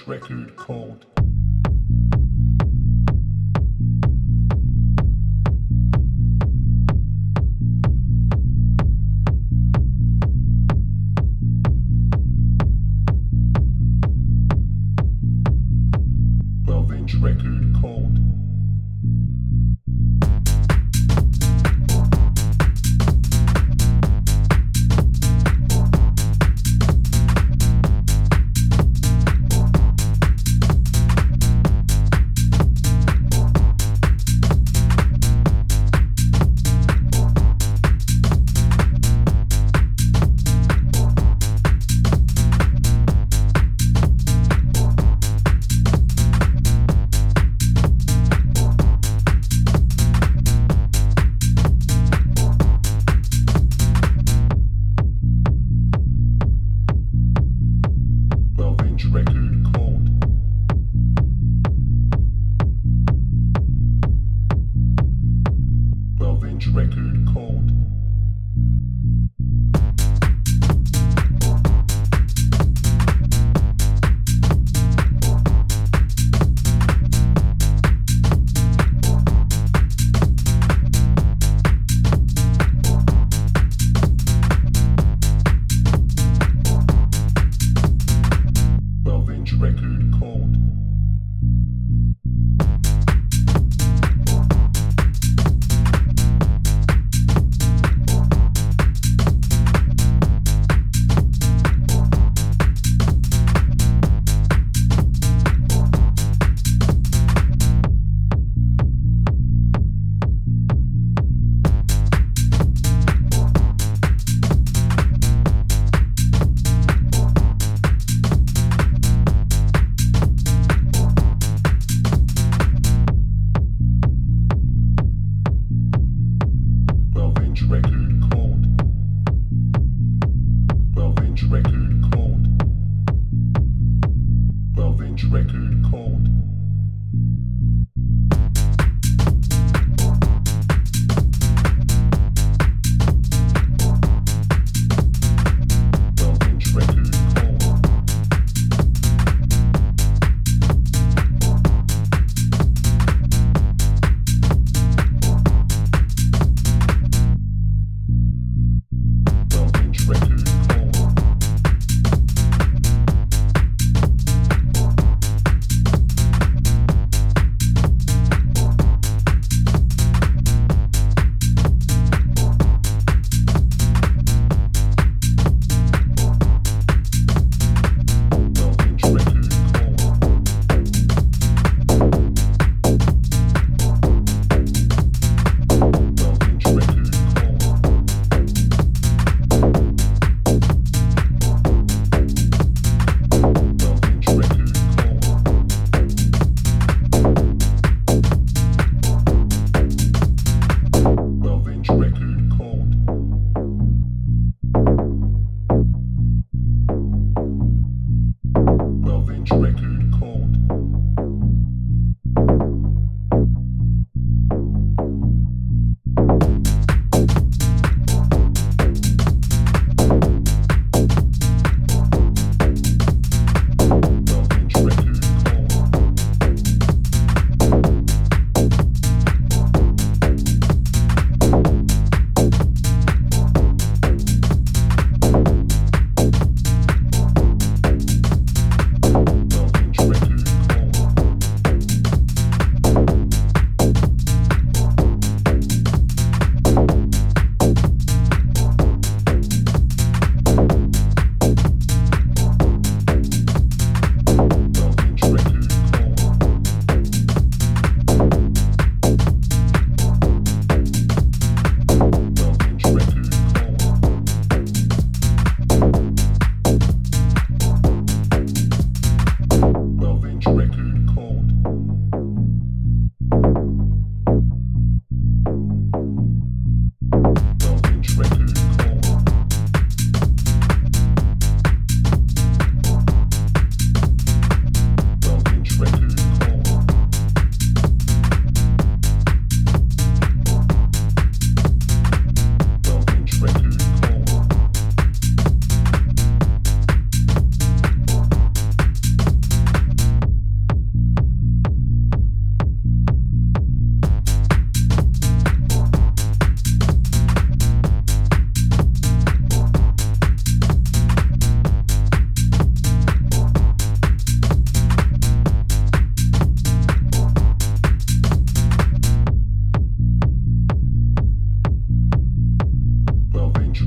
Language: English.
record called